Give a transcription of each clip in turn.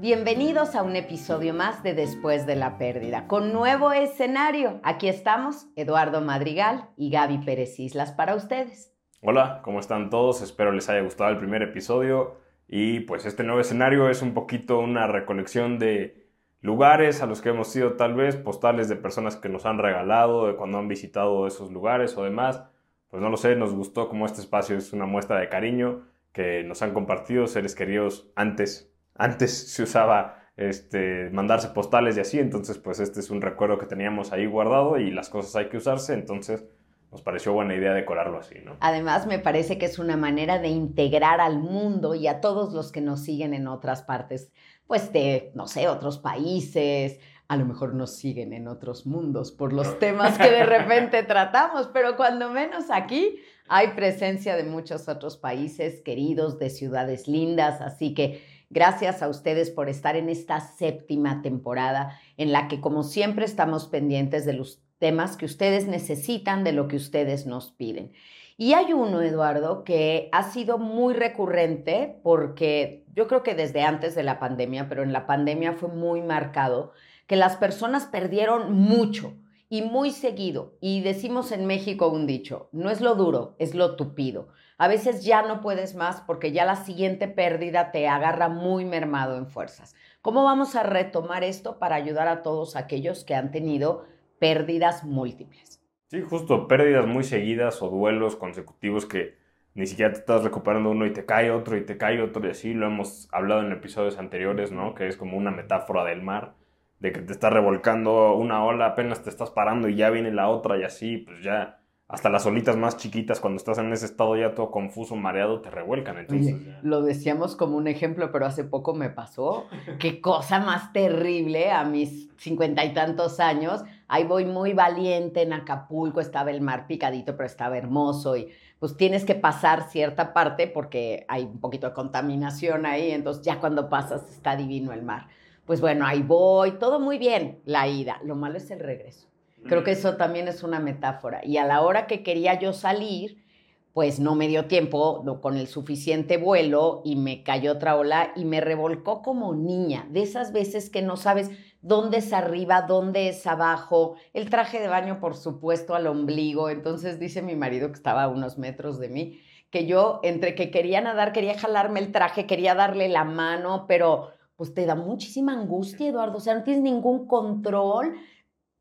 bienvenidos a un episodio más de Después de la Pérdida, con nuevo escenario. Aquí estamos, Eduardo Madrigal y Gaby Pérez Islas para ustedes. Hola, ¿cómo están todos? Espero les haya gustado el primer episodio y pues este nuevo escenario es un poquito una recolección de lugares a los que hemos ido tal vez, postales de personas que nos han regalado, de cuando han visitado esos lugares o demás. Pues no lo sé, nos gustó como este espacio es una muestra de cariño que nos han compartido seres queridos antes antes se usaba este, mandarse postales y así, entonces pues este es un recuerdo que teníamos ahí guardado y las cosas hay que usarse, entonces nos pareció buena idea decorarlo así, ¿no? Además, me parece que es una manera de integrar al mundo y a todos los que nos siguen en otras partes, pues de, no sé, otros países, a lo mejor nos siguen en otros mundos por los temas que de repente tratamos, pero cuando menos aquí hay presencia de muchos otros países queridos, de ciudades lindas, así que Gracias a ustedes por estar en esta séptima temporada en la que, como siempre, estamos pendientes de los temas que ustedes necesitan, de lo que ustedes nos piden. Y hay uno, Eduardo, que ha sido muy recurrente porque yo creo que desde antes de la pandemia, pero en la pandemia fue muy marcado, que las personas perdieron mucho y muy seguido. Y decimos en México un dicho, no es lo duro, es lo tupido. A veces ya no puedes más porque ya la siguiente pérdida te agarra muy mermado en fuerzas. ¿Cómo vamos a retomar esto para ayudar a todos aquellos que han tenido pérdidas múltiples? Sí, justo, pérdidas muy seguidas o duelos consecutivos que ni siquiera te estás recuperando uno y te cae otro y te cae otro y así lo hemos hablado en episodios anteriores, ¿no? Que es como una metáfora del mar, de que te está revolcando una ola, apenas te estás parando y ya viene la otra y así, pues ya hasta las olitas más chiquitas, cuando estás en ese estado ya todo confuso, mareado, te revuelcan. Entonces, lo decíamos como un ejemplo, pero hace poco me pasó. Qué cosa más terrible a mis cincuenta y tantos años. Ahí voy muy valiente en Acapulco, estaba el mar picadito, pero estaba hermoso y pues tienes que pasar cierta parte porque hay un poquito de contaminación ahí, entonces ya cuando pasas está divino el mar. Pues bueno, ahí voy, todo muy bien, la ida. Lo malo es el regreso. Creo que eso también es una metáfora. Y a la hora que quería yo salir, pues no me dio tiempo con el suficiente vuelo y me cayó otra ola y me revolcó como niña, de esas veces que no sabes dónde es arriba, dónde es abajo, el traje de baño por supuesto al ombligo, entonces dice mi marido que estaba a unos metros de mí, que yo entre que quería nadar, quería jalarme el traje, quería darle la mano, pero pues te da muchísima angustia, Eduardo, o sea, no tienes ningún control,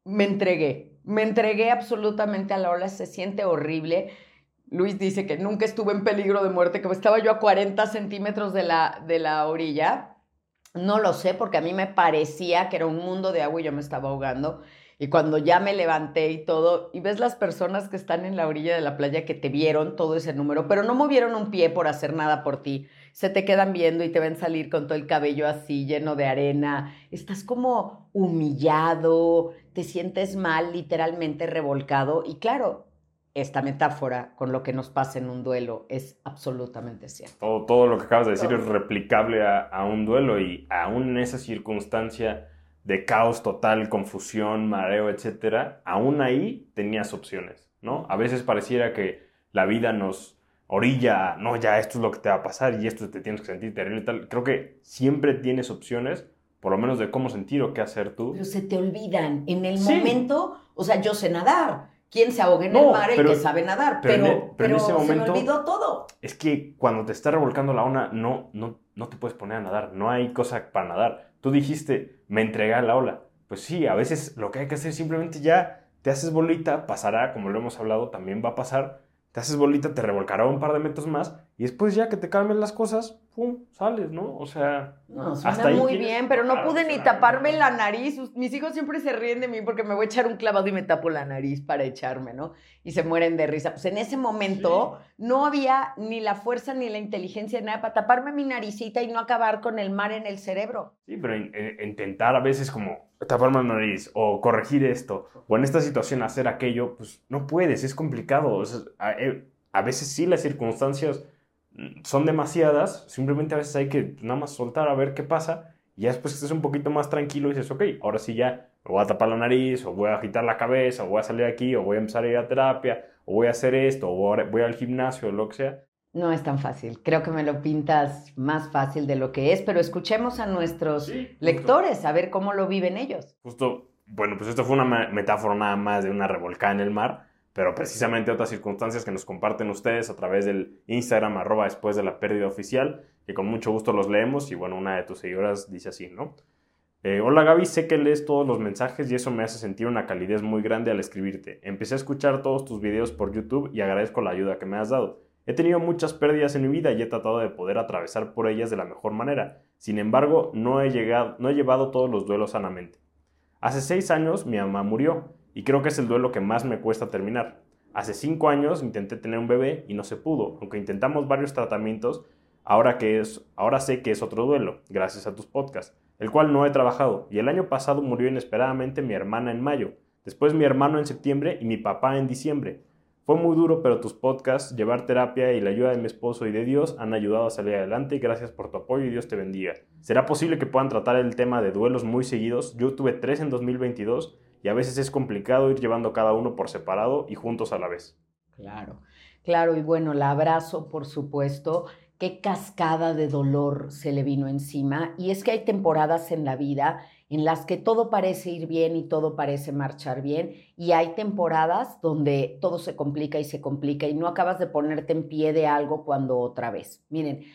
me entregué, me entregué absolutamente a la ola, se siente horrible. Luis dice que nunca estuve en peligro de muerte, que estaba yo a 40 centímetros de la, de la orilla. No lo sé, porque a mí me parecía que era un mundo de agua y yo me estaba ahogando. Y cuando ya me levanté y todo, y ves las personas que están en la orilla de la playa que te vieron todo ese número, pero no movieron un pie por hacer nada por ti, se te quedan viendo y te ven salir con todo el cabello así lleno de arena, estás como humillado, te sientes mal, literalmente revolcado. Y claro, esta metáfora con lo que nos pasa en un duelo es absolutamente cierto. Todo, lo que acabas de decir es replicable a, a, un duelo y aún en esa circunstancia de caos total, confusión, mareo, etcétera, aún ahí tenías opciones, ¿no? A veces pareciera que la vida nos orilla, no, ya esto es lo que te va a pasar y esto te tienes que sentir terrible y tal. Creo que siempre tienes opciones por lo menos de cómo sentir o qué hacer tú. Pero se te olvidan. En el momento, o sea, yo sé nadar. ¿Quién se ahoga en el mar? El que sabe nadar. Pero, e, pero, en ese momento, se me olvidó todo. Es que cuando te está revolcando la ola, no, no, no te puedes poner a nadar. No hay cosa para nadar. Tú dijiste, me entregué a la ola. Pues sí, a veces lo que hay que hacer simplemente ya te haces bolita, pasará, como lo hemos hablado, también va a pasar. Te haces bolita, te revolcará un par de metros más y después ya que te cambien las cosas, pum, sales, ¿no? O sea, no, suena muy bien, pero no pude ni taparme la nariz. Mis hijos siempre se ríen de mí porque me voy a echar un clavado y me tapo la nariz para echarme, ¿no? Y se mueren de risa. Pues en ese momento no había ni la fuerza ni la inteligencia, nada para taparme mi naricita y no acabar con el mar en el cerebro. Sí, pero intentar a veces como taparme la nariz o corregir esto o en esta situación hacer aquello, pues no puedes, es complicado. a, eh, a veces sí las circunstancias son demasiadas, simplemente a veces hay que nada más soltar a ver qué pasa y ya después que un poquito más tranquilo y dices, ok, ahora sí ya me voy a tapar la nariz o voy a agitar la cabeza o voy a salir aquí o voy a empezar a ir a terapia o voy a hacer esto o voy al gimnasio o lo que sea. No es tan fácil. Creo que me lo pintas más fácil de lo que es, pero escuchemos a nuestros lectores, a ver cómo lo viven ellos. Justo, bueno, pues esto fue una metáfora nada más de una revolcada en el mar pero precisamente otras circunstancias que nos comparten ustedes a través del Instagram arroba después de la pérdida oficial, que con mucho gusto los leemos y bueno, una de tus seguidoras dice así, ¿no? Eh, Hola Gaby, sé que lees todos los mensajes y eso me hace sentir una calidez muy grande al escribirte. Empecé a escuchar todos tus videos por YouTube y agradezco la ayuda que me has dado. He tenido muchas pérdidas en mi vida y he tratado de poder atravesar por ellas de la mejor manera. Sin embargo, no he, llegado, no he llevado todos los duelos sanamente. Hace seis años mi mamá murió y creo que es el duelo que más me cuesta terminar. Hace cinco años intenté tener un bebé y no se pudo, aunque intentamos varios tratamientos, ahora, que es, ahora sé que es otro duelo, gracias a tus podcasts, el cual no he trabajado, y el año pasado murió inesperadamente mi hermana en mayo, después mi hermano en septiembre y mi papá en diciembre. Fue muy duro, pero tus podcasts, llevar terapia y la ayuda de mi esposo y de Dios han ayudado a salir adelante gracias por tu apoyo y Dios te bendiga. ¿Será posible que puedan tratar el tema de duelos muy seguidos? Yo tuve tres en 2022 y a veces es complicado ir llevando cada uno por separado y juntos a la vez. Claro, claro, y bueno, el abrazo, por supuesto, qué cascada de dolor se le vino encima. Y es que hay temporadas en la vida en las que todo parece ir bien y todo parece marchar bien, y hay temporadas donde todo se complica y se complica y no acabas de ponerte en pie de algo cuando otra vez. Miren,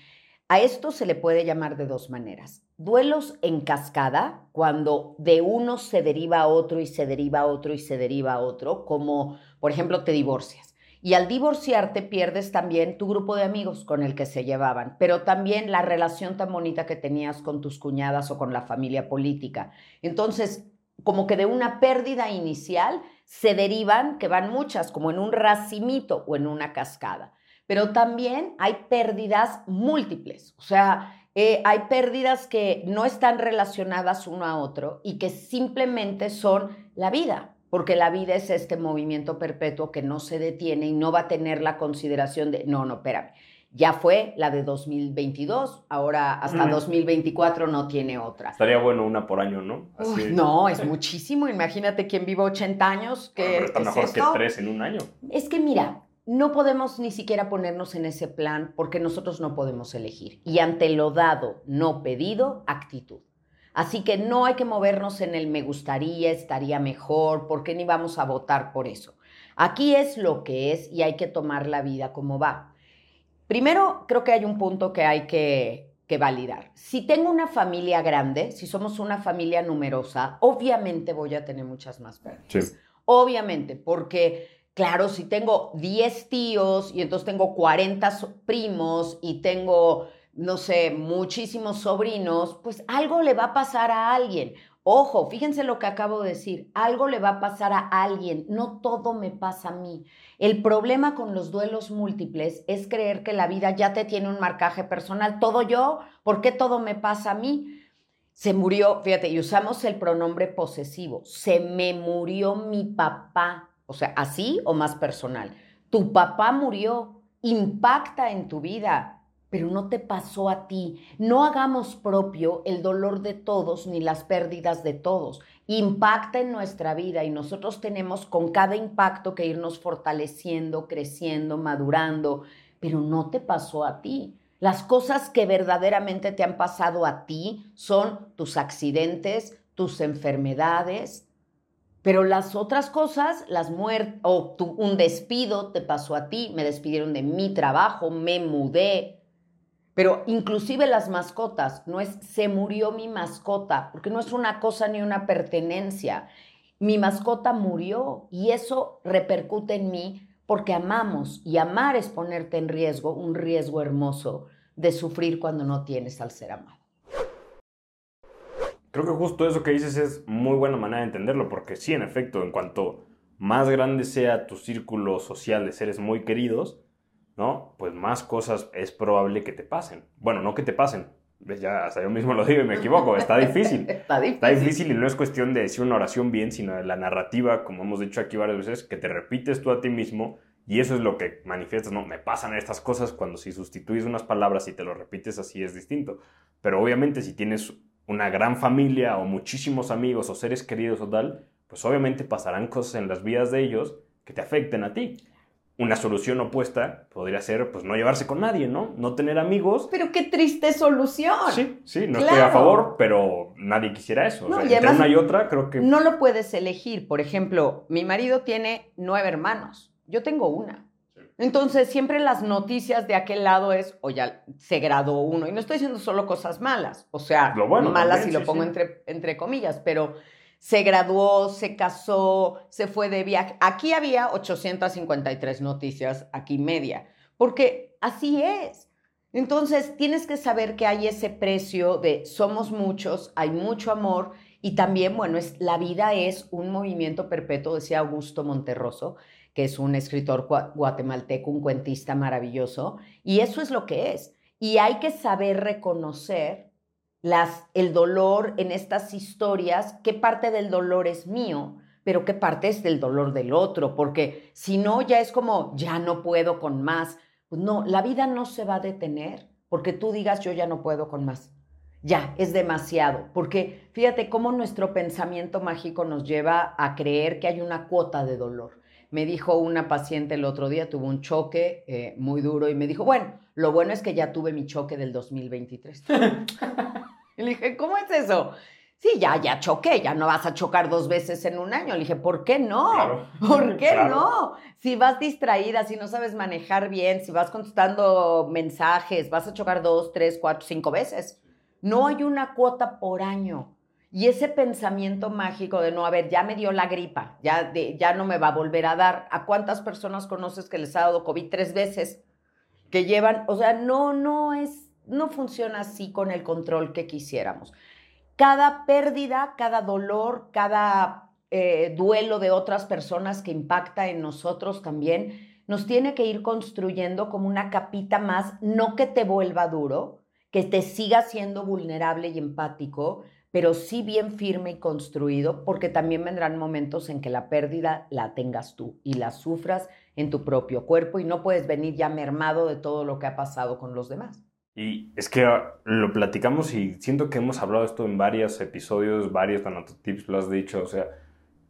a esto se le puede llamar de dos maneras. Duelos en cascada, cuando de uno se deriva a otro y se deriva a otro y se deriva a otro, como por ejemplo te divorcias. Y al divorciarte pierdes también tu grupo de amigos con el que se llevaban, pero también la relación tan bonita que tenías con tus cuñadas o con la familia política. Entonces, como que de una pérdida inicial se derivan, que van muchas, como en un racimito o en una cascada pero también hay pérdidas múltiples, o sea, eh, hay pérdidas que no están relacionadas uno a otro y que simplemente son la vida, porque la vida es este movimiento perpetuo que no se detiene y no va a tener la consideración de, no, no, espérame, ya fue la de 2022, ahora hasta 2024 no tiene otra. Estaría bueno una por año, ¿no? no, es muchísimo. Imagínate quien vive 80 años. Que, está mejor que tres en un año. Es que mira, no podemos ni siquiera ponernos en ese plan porque nosotros no podemos elegir. Y ante lo dado, no pedido, actitud. Así que no hay que movernos en el me gustaría, estaría mejor, porque ni vamos a votar por eso. Aquí es lo que es y hay que tomar la vida como va. Primero, creo que hay un punto que hay que, validar. Si tengo una familia grande, si somos una familia numerosa, obviamente voy a tener muchas más pérdidas. Obviamente, porque Claro, si tengo 10 tíos y entonces tengo 40 primos y tengo, no sé, muchísimos sobrinos, pues algo le va a pasar a alguien. Ojo, fíjense lo que acabo de decir, algo le va a pasar a alguien, no todo me pasa a mí. El problema con los duelos múltiples es creer que la vida ya te tiene un marcaje personal, todo yo, ¿por qué todo me pasa a mí? Se murió, fíjate, y usamos el pronombre posesivo, se me murió mi papá o sea, así o más personal. Tu papá murió, impacta en tu vida, pero no te pasó a ti. No hagamos propio el dolor de todos ni las pérdidas de todos. Impacta en nuestra vida y nosotros tenemos con cada impacto que irnos fortaleciendo, creciendo, madurando, pero no te pasó a ti. Las cosas que verdaderamente te han pasado a ti son tus accidentes, tus enfermedades, pero las otras cosas, las muertes, o un despido te pasó a ti, me despidieron de mi trabajo, me mudé. Pero inclusive las mascotas, no es se murió mi mascota, porque no es una cosa ni una pertenencia. Mi mascota murió y eso repercute en mí porque amamos y amar es ponerte en riesgo, un riesgo hermoso de sufrir cuando no tienes al ser amado. Creo que justo eso que dices es muy buena manera de entenderlo, porque sí, en efecto, en cuanto más grande sea tu círculo social de seres muy queridos, ¿no? Pues más cosas es probable que te pasen. Bueno, no que te pasen. Ya hasta yo mismo lo digo y me equivoco. Está difícil. Está difícil. Está difícil y no es cuestión de decir una oración bien, sino de la narrativa, como hemos dicho aquí varias veces, que te repites tú a ti mismo y eso es lo que manifiestas, ¿no? Me pasan estas cosas cuando si sustituyes unas palabras y te lo repites así es distinto. Pero obviamente si tienes una gran familia o muchísimos amigos o seres queridos o tal, pues obviamente pasarán cosas en las vidas de ellos que te afecten a ti. Una solución opuesta podría ser, pues, no llevarse con nadie, ¿no? No tener amigos. Pero qué triste solución. Sí, sí, no estoy a favor, pero nadie quisiera eso. No, o y sea, entre una y otra, creo que... No lo puedes elegir. Por ejemplo, mi marido tiene nueve hermanos. Yo tengo una. Entonces, siempre las noticias de aquel lado es, o ya se graduó uno. Y no estoy diciendo solo cosas malas. O sea, Lo bueno malas también, y lo sí, pongo sí. Entre, entre comillas, pero se graduó, se casó, se fue de viaje. Aquí había 853 noticias, aquí media, porque así es. Entonces, tienes que saber que hay ese precio de somos muchos, hay mucho amor y también, bueno, es, la vida es un movimiento perpetuo, decía Augusto Monterroso, que es un escritor gua- guatemalteco, un cuentista maravilloso, y eso es lo que es. Y hay que saber reconocer las, el dolor en estas historias, qué parte del dolor es mío, pero qué parte es del dolor del otro, porque si no, ya es como, ya no puedo con más. Pues no, la vida no se va a detener porque tú digas, yo ya no puedo con más. Ya, es demasiado, porque fíjate cómo nuestro pensamiento mágico nos lleva a creer que hay una cuota de dolor. Me dijo una paciente el otro día, tuvo un choque eh, muy duro y me dijo, bueno, lo bueno es que ya tuve mi choque del 2023. y le dije, ¿cómo es eso? Sí, ya, ya choqué, ya no vas a chocar dos veces en un año. Le dije, ¿por qué no? Claro. ¿Por qué Claro. no? Si vas distraída, si no sabes manejar bien, si vas contestando mensajes, vas a chocar dos, tres, cuatro, cinco veces. No hay una cuota por año. Y ese pensamiento mágico de no, a ver, ya me dio la gripa, ya, de- ya no me va a volver a dar. ¿A cuántas personas conoces que les ha dado COVID tres veces? Que llevan, o sea, no, no es, no funciona así con el control que quisiéramos. Cada pérdida, cada dolor, cada eh, duelo de otras personas que impacta en nosotros también, nos tiene que ir construyendo como una capita más, no que te vuelva duro, que te siga siendo vulnerable y empático, pero sí bien firme y construido, porque también vendrán momentos en que la pérdida la tengas tú y la sufras en tu propio cuerpo y no puedes venir ya mermado de todo lo que ha pasado con los demás. Y es que ah, lo platicamos y siento que hemos hablado esto en varios episodios, varios tips lo has dicho, o sea,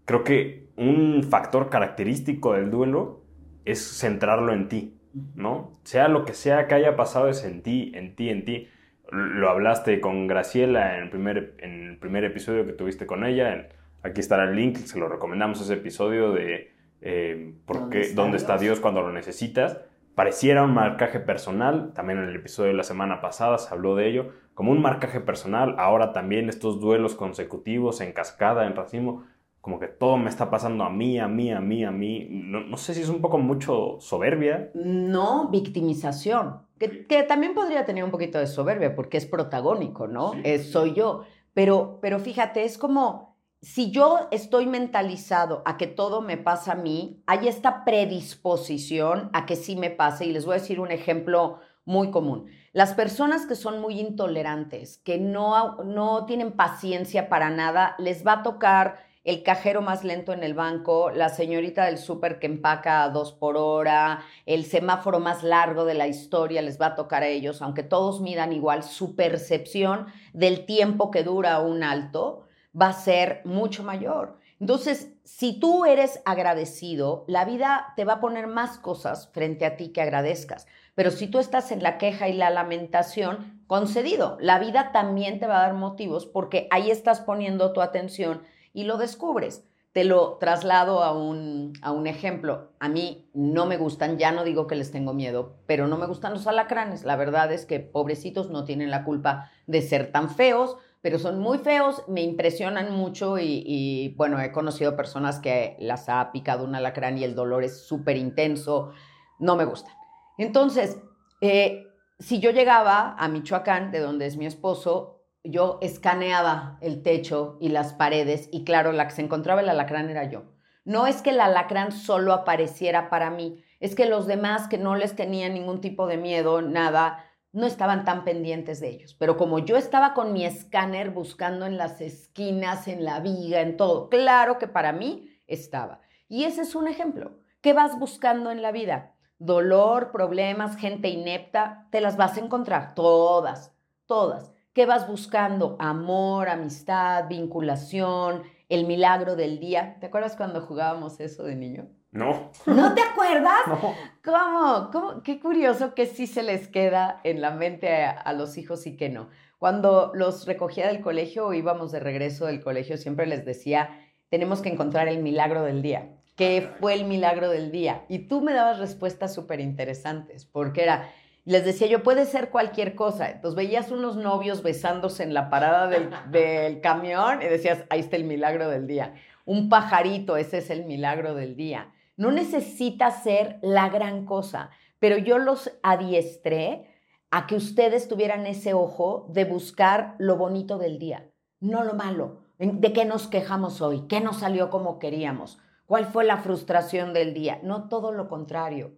creo que un factor característico del duelo es centrarlo en ti, ¿no? Sea lo que sea que haya pasado es en ti, en ti, en ti. Lo hablaste con Graciela en el primer, en el primer episodio que tuviste con ella, en- aquí estará el link, se lo recomendamos ese episodio de eh, ¿por ¿Dónde qué- está ¿Dónde está Dios? Dios cuando lo necesitas? Pareciera un marcaje personal, también en el episodio de la semana pasada se habló de ello, como un marcaje personal, ahora también estos duelos consecutivos en cascada, en racimo, como que todo me está pasando a mí, a mí, a mí, a mí, no, no sé si es un poco mucho soberbia, No victimización, que, que también podría tener un poquito de soberbia porque es protagónico, ¿no? Sí, soy yo. Pero, pero fíjate, es como si yo estoy mentalizado a que todo me pasa a mí, hay esta predisposición a que sí me pase. Y les voy a decir un ejemplo muy común. Las personas que son muy intolerantes, que no, no tienen paciencia para nada, les va a tocar el cajero más lento en el banco, la señorita del súper que empaca a dos por hora, el semáforo más largo de la historia les va a tocar a ellos, aunque todos midan igual, su percepción del tiempo que dura un alto va a ser mucho mayor. Entonces, si tú eres agradecido, la vida te va a poner más cosas frente a ti que agradezcas. Pero si tú estás en la queja y la lamentación, concedido, la vida también te va a dar motivos porque ahí estás poniendo tu atención y lo descubres. Te lo traslado a un, a un ejemplo. A mí no me gustan, ya no digo que les tengo miedo, pero no me gustan los alacranes. La verdad es que pobrecitos no tienen la culpa de ser tan feos, pero son muy feos, me impresionan mucho y, bueno, he conocido personas que las ha picado un alacrán y el dolor es súper intenso, no me gustan. Entonces, eh, si yo llegaba a Michoacán, de donde es mi esposo, yo escaneaba el techo y las paredes y claro, la que se encontraba el alacrán era yo. No es que el alacrán solo apareciera para mí, es que los demás que no les tenía ningún tipo de miedo, nada, no estaban tan pendientes de ellos. Pero como yo estaba con mi escáner buscando en las esquinas, en la viga, en todo, claro que para mí estaba. Y ese es un ejemplo. ¿Qué vas buscando en la vida? Dolor, problemas, gente inepta, te las vas a encontrar, todas, todas. ¿Qué vas buscando? Amor, amistad, vinculación, el milagro del día. ¿Te acuerdas cuando jugábamos eso de niño? No. ¿No te acuerdas? No. ¿Cómo? ¿Cómo? Qué curioso que sí se les queda en la mente a, los hijos y que no. Cuando los recogía del colegio o íbamos de regreso del colegio, siempre les decía, tenemos que encontrar el milagro del día. ¿Qué fue el milagro del día? Y tú me dabas respuestas súper interesantes, porque era, les decía yo, puede ser cualquier cosa. Entonces veías unos novios besándose en la parada del, del camión y decías, ahí está el milagro del día. Un pajarito, ese es el milagro del día no necesita ser la gran cosa, pero yo los adiestré a que ustedes tuvieran ese ojo de buscar lo bonito del día, no lo malo. ¿De qué nos quejamos hoy? ¿Qué nos salió como queríamos? ¿Cuál fue la frustración del día? No todo lo contrario.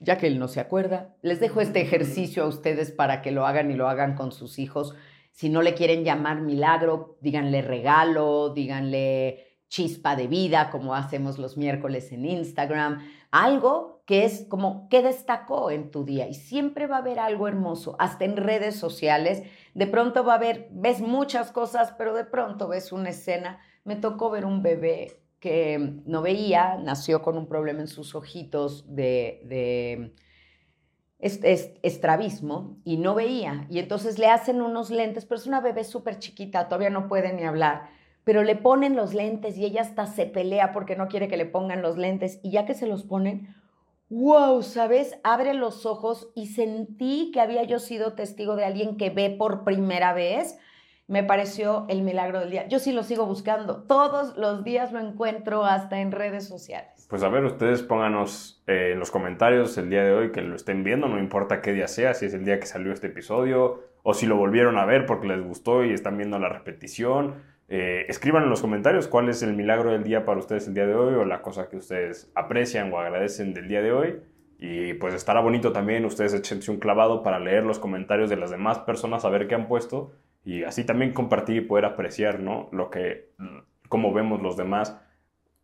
Ya que él no se acuerda, les dejo este ejercicio a ustedes para que lo hagan y lo hagan con sus hijos. Si no le quieren llamar milagro, díganle regalo, díganle chispa de vida, como hacemos los miércoles en Instagram, algo que es como qué destacó en tu día y siempre va a haber algo hermoso, hasta en redes sociales, de pronto va a haber, ves muchas cosas, pero de pronto ves una escena, me tocó ver un bebé que no veía, nació con un problema en sus ojitos de, de estrabismo y no veía. Y entonces le hacen unos lentes, pero es una bebé súper chiquita, todavía no puede ni hablar pero le ponen los lentes y ella hasta se pelea porque no quiere que le pongan los lentes y ya que se los ponen, wow, ¿sabes? Abre los ojos y sentí que había yo sido testigo de alguien que ve por primera vez. Me pareció el milagro del día. Yo sí lo sigo buscando. Todos los días lo encuentro hasta en redes sociales. Pues a ver, ustedes pónganos eh, en los comentarios el día de hoy que lo estén viendo, no importa qué día sea, si es el día que salió este episodio o si lo volvieron a ver porque les gustó y están viendo la repetición eh, escriban en los comentarios cuál es el milagro del día para ustedes el día de hoy o la cosa que ustedes aprecian o agradecen del día de hoy. Y pues estará bonito también ustedes echense un clavado para leer los comentarios de las demás personas, a ver qué han puesto y así también compartir y poder apreciar, ¿no? Lo que, cómo vemos los demás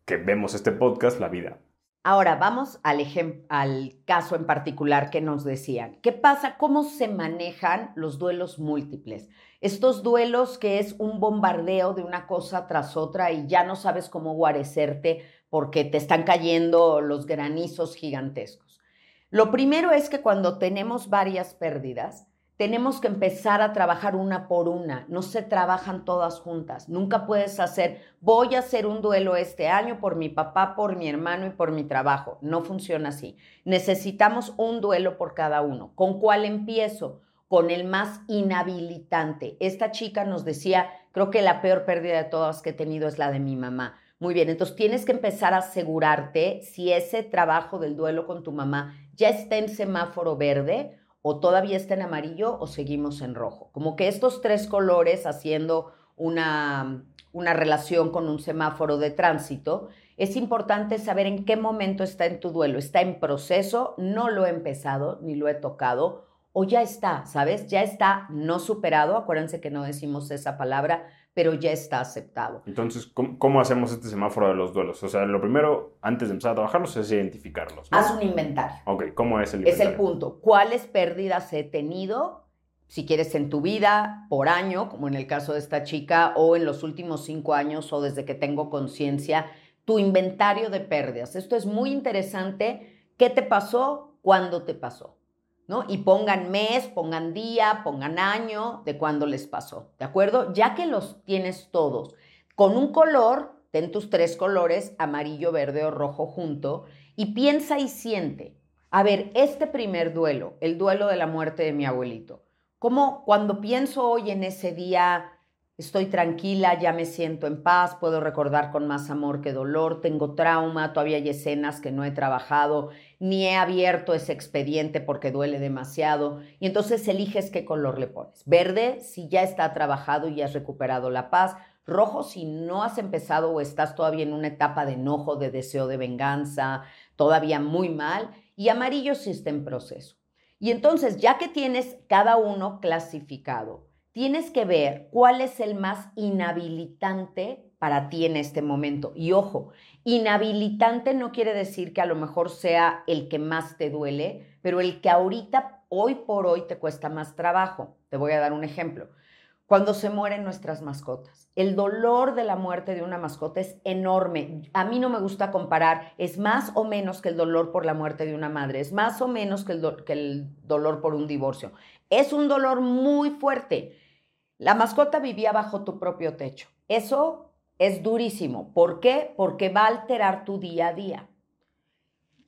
que vemos este podcast, la vida. Ahora vamos al, caso en particular que nos decían. ¿Qué pasa? ¿Cómo se manejan los duelos múltiples? Estos duelos que es un bombardeo de una cosa tras otra y ya no sabes cómo guarecerte porque te están cayendo los granizos gigantescos. Lo primero es que cuando tenemos varias pérdidas, tenemos que empezar a trabajar una por una, no se trabajan todas juntas. Nunca puedes hacer, voy a hacer un duelo este año por mi papá, por mi hermano y por mi trabajo. No funciona así. Necesitamos un duelo por cada uno. ¿Con cuál empiezo? Con el más inhabilitante. Esta chica nos decía, creo que la peor pérdida de todas que he tenido es la de mi mamá. Muy bien, entonces tienes que empezar a asegurarte si ese trabajo del duelo con tu mamá ya está en semáforo verde o todavía está en amarillo o seguimos en rojo. Como que estos tres colores haciendo una, una relación con un semáforo de tránsito, es importante saber en qué momento está en tu duelo. ¿Está en proceso? No lo he empezado ni lo he tocado. O ya está, ¿sabes? Ya está no superado. Acuérdense que no decimos esa palabra pero ya está aceptado. Entonces, ¿cómo, hacemos este semáforo de los duelos? O sea, lo primero, antes de empezar a trabajarlos, es identificarlos. Haz un inventario. Ok, ¿cómo es el inventario? Es el punto. ¿Cuáles pérdidas he tenido? Si quieres en tu vida, por año, como en el caso de esta chica, o en los últimos cinco años, o desde que tengo conciencia, tu inventario de pérdidas. Esto es muy interesante. ¿Qué te pasó? ¿Cuándo te pasó? ¿No? Y pongan mes, pongan día, pongan año de cuándo les pasó, ¿de acuerdo? Ya que los tienes todos con un color, ten tus tres colores, amarillo, verde o rojo junto, y piensa y siente. A ver, este primer duelo, el duelo de la muerte de mi abuelito, como cuando pienso hoy en ese día, Estoy tranquila, ya me siento en paz, puedo recordar con más amor que dolor, tengo trauma, todavía hay escenas que no he trabajado, ni he abierto ese expediente porque duele demasiado. Y entonces eliges qué color le pones. Verde si ya está trabajado y has recuperado la paz. Rojo si no has empezado o estás todavía en una etapa de enojo, de deseo de venganza, todavía muy mal. Y amarillo si está en proceso. Y entonces, ya que tienes cada uno clasificado, tienes que ver cuál es el más inhabilitante para ti en este momento. Y ojo, inhabilitante no quiere decir que a lo mejor sea el que más te duele, pero el que ahorita, hoy por hoy, te cuesta más trabajo. Te voy a dar un ejemplo. Cuando se mueren nuestras mascotas, el dolor de la muerte de una mascota es enorme. A mí no me gusta comparar, es más o menos que el dolor por la muerte de una madre, es más o menos que el, que el dolor por un divorcio. Es un dolor muy fuerte. La mascota vivía bajo tu propio techo. Eso es durísimo. ¿Por qué? Porque va a alterar tu día a día.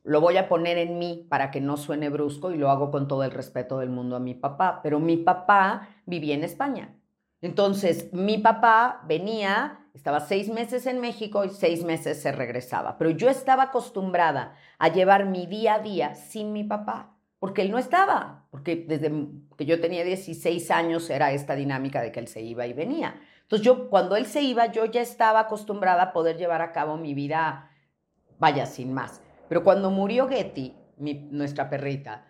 Lo voy a poner en mí para que no suene brusco y lo hago con todo el respeto del mundo a mi papá. Pero mi papá vivía en España. Entonces, mi papá venía, estaba seis meses en México y seis meses se regresaba. Pero yo estaba acostumbrada a llevar mi día a día sin mi papá porque él no estaba, porque desde que yo tenía 16 años era esta dinámica de que él se iba y venía. Entonces yo, cuando él se iba, yo ya estaba acostumbrada a poder llevar a cabo mi vida, vaya, sin más. Pero cuando murió Getty, nuestra perrita,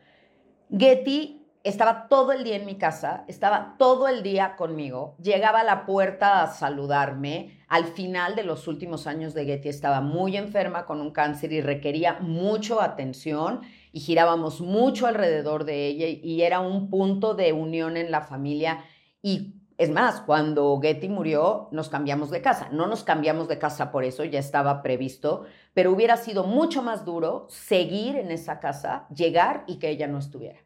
Getty estaba todo el día en mi casa, estaba todo el día conmigo, llegaba a la puerta a saludarme. Al final de los últimos años de Getty estaba muy enferma con un cáncer y requería mucho atención y girábamos mucho alrededor de ella y era un punto de unión en la familia. Y es más, cuando Getty murió, nos cambiamos de casa. No nos cambiamos de casa por eso, ya estaba previsto, pero hubiera sido mucho más duro seguir en esa casa, llegar y que ella no estuviera.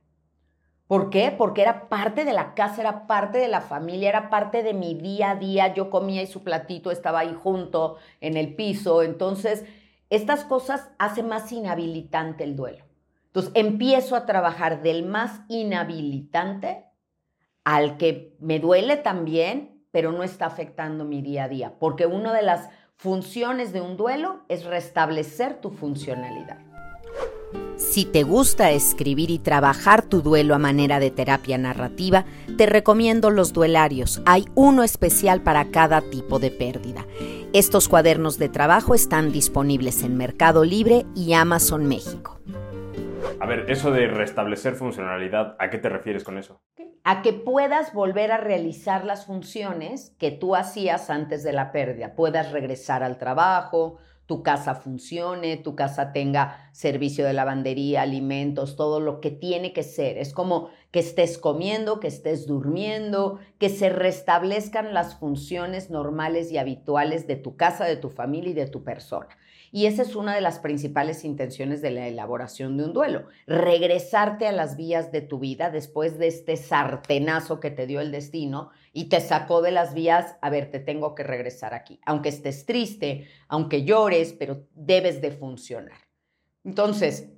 ¿Por qué? Porque era parte de la casa, era parte de la familia, era parte de mi día a día. Yo comía y su platito estaba ahí junto en el piso. Entonces, estas cosas hacen más inhabilitante el duelo. Entonces, empiezo a trabajar del más inhabilitante al que me duele también, pero no está afectando mi día a día, porque una de las funciones de un duelo es restablecer tu funcionalidad. Si te gusta escribir y trabajar tu duelo a manera de terapia narrativa, te recomiendo los duelarios. Hay uno especial para cada tipo de pérdida. Estos cuadernos de trabajo están disponibles en Mercado Libre y Amazon México. A ver, eso de restablecer funcionalidad, ¿a qué te refieres con eso? A que puedas volver a realizar las funciones que tú hacías antes de la pérdida. Puedas regresar al trabajo, tu casa funcione, tu casa tenga servicio de lavandería, alimentos, todo lo que tiene que ser. Es como que estés comiendo, que estés durmiendo, que se restablezcan las funciones normales y habituales de tu casa, de tu familia y de tu persona. Y esa es una de las principales intenciones de la elaboración de un duelo, regresarte a las vías de tu vida después de este sartenazo que te dio el destino y te sacó de las vías, a ver, te tengo que regresar aquí, aunque estés triste, aunque llores, pero debes de funcionar. Entonces,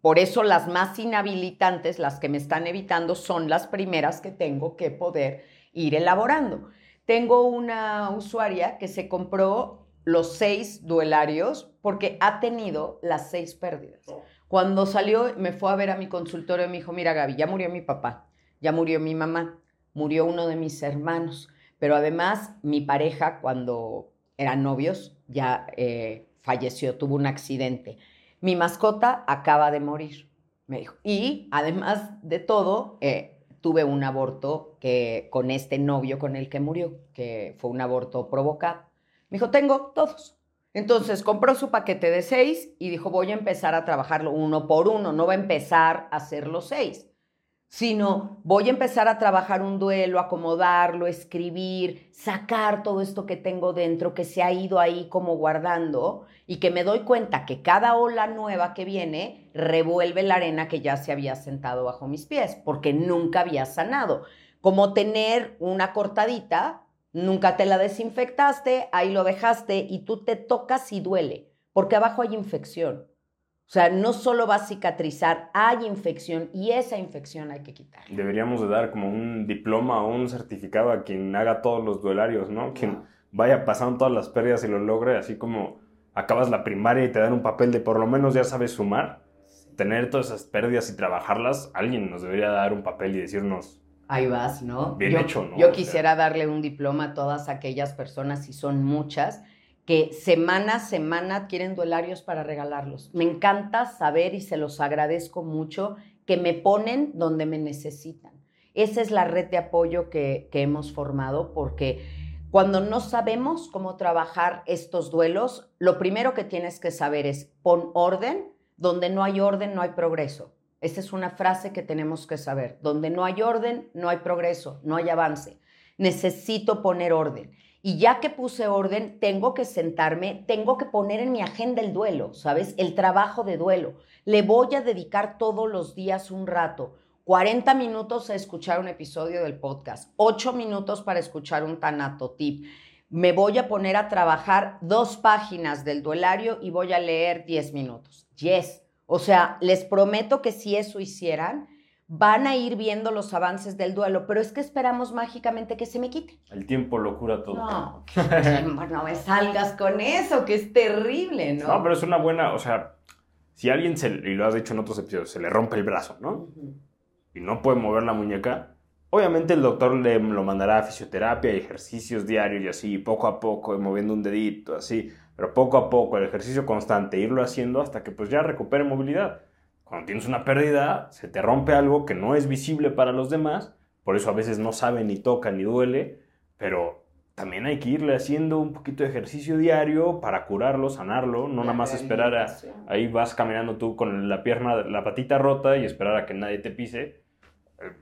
por eso las más inhabilitantes, las que me están evitando, son las primeras que tengo que poder ir elaborando. Tengo una usuaria que se compró los seis duelarios porque ha tenido las seis pérdidas. Oh. Cuando salió, me fue a ver a mi consultorio y me dijo, mira Gaby, ya murió mi papá, ya murió mi mamá, murió uno de mis hermanos, pero además mi pareja cuando eran novios ya eh, falleció, tuvo un accidente. Mi mascota acaba de morir, me dijo. Y además de todo, eh, tuve un aborto que, con este novio con el que murió, que fue un aborto provocado. Me dijo, tengo todos. Entonces compró su paquete de seis y dijo, voy a empezar a trabajarlo uno por uno, no va a empezar a hacer los seis, sino voy a empezar a trabajar un duelo, acomodarlo, escribir, sacar todo esto que tengo dentro, que se ha ido ahí como guardando y que me doy cuenta que cada ola nueva que viene revuelve la arena que ya se había sentado bajo mis pies, porque nunca había sanado. Como tener una cortadita Nunca te la desinfectaste, ahí lo dejaste y tú te tocas y duele, porque abajo hay infección. O sea, no solo va a cicatrizar, hay infección y esa infección hay que quitar. Deberíamos de dar como un diploma o un certificado a quien haga todos los duelarios, ¿no? Quien vaya pasando todas las pérdidas y lo logre, así como acabas la primaria y te dan un papel de por lo menos ya sabes sumar. Tener todas esas pérdidas y trabajarlas, alguien nos debería dar un papel y decirnos, Ahí vas, ¿no? Bien yo, hecho, ¿no? Yo O sea- quisiera darle un diploma a todas aquellas personas, y son muchas, que semana a semana adquieren duelarios para regalarlos. Me encanta saber y se los agradezco mucho que me ponen donde me necesitan. Esa es la red de apoyo que, que hemos formado porque cuando no sabemos cómo trabajar estos duelos, lo primero que tienes que saber es pon orden, donde no hay orden no hay progreso. Esa es una frase que tenemos que saber. Donde no hay orden, no hay progreso, no hay avance. Necesito poner orden. Y ya que puse orden, tengo que sentarme, tengo que poner en mi agenda el duelo, ¿sabes? El trabajo de duelo. Le voy a dedicar todos los días un rato. 40 minutos a escuchar un episodio del podcast, 8 minutos para escuchar un tanato tip. Me voy a poner a trabajar dos páginas del duelario y voy a leer 10 minutos. Yes. O sea, les prometo que si eso hicieran, van a ir viendo los avances del duelo, pero es que esperamos mágicamente que se me quite. el tiempo lo cura todo. No, no me salgas con eso, que es terrible, ¿no? No, pero es una buena, o sea, si a alguien se, y lo has dicho en otros episodios, se le rompe el brazo, ¿no? Y no puede mover la muñeca, obviamente el doctor le lo mandará a fisioterapia y ejercicios diarios y así, poco a poco, moviendo un dedito, así, pero poco a poco, el ejercicio constante, irlo haciendo hasta que pues ya recupere movilidad. Cuando tienes una pérdida, se te rompe algo que no es visible para los demás, por eso a veces no sabe ni toca ni duele, pero también hay que irle haciendo un poquito de ejercicio diario para curarlo, sanarlo, no La nada más esperar a, ahí vas caminando tú con la pierna, la patita rota y esperar a que nadie te pise, eh,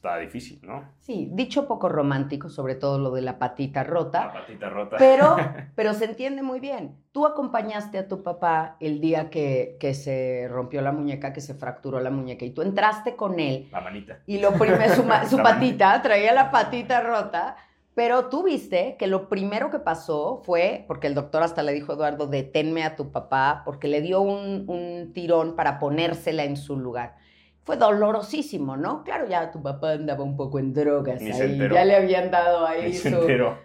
está difícil, ¿no? Sí, dicho poco romántico, sobre todo lo de la patita La rota, patita rota. pero, pero se entiende muy bien. Tú acompañaste a tu papá el día que, que se rompió la muñeca, que se fracturó la muñeca, y tú entraste con él La manita. y lo primero, su, La patita, traía la patita rota, pero tú viste que lo primero que pasó fue, porque el doctor hasta le dijo a Eduardo, deténme a tu papá, porque le dio un, un tirón para ponérsela en su lugar. Fue dolorosísimo, ¿no? Claro, ya tu papá andaba un poco en drogas Ni ahí, ya le habían dado ahí su-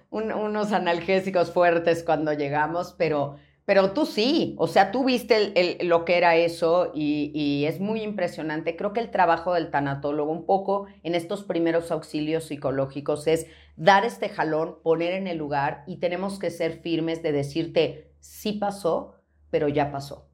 un- unos analgésicos fuertes cuando llegamos, pero, pero tú sí, o sea, tú viste el- el- lo que era eso y, y es muy impresionante. Creo que el trabajo del tanatólogo un poco en estos primeros auxilios psicológicos es dar este jalón, poner en el lugar y tenemos que ser firmes de decirte, sí pasó, pero ya pasó.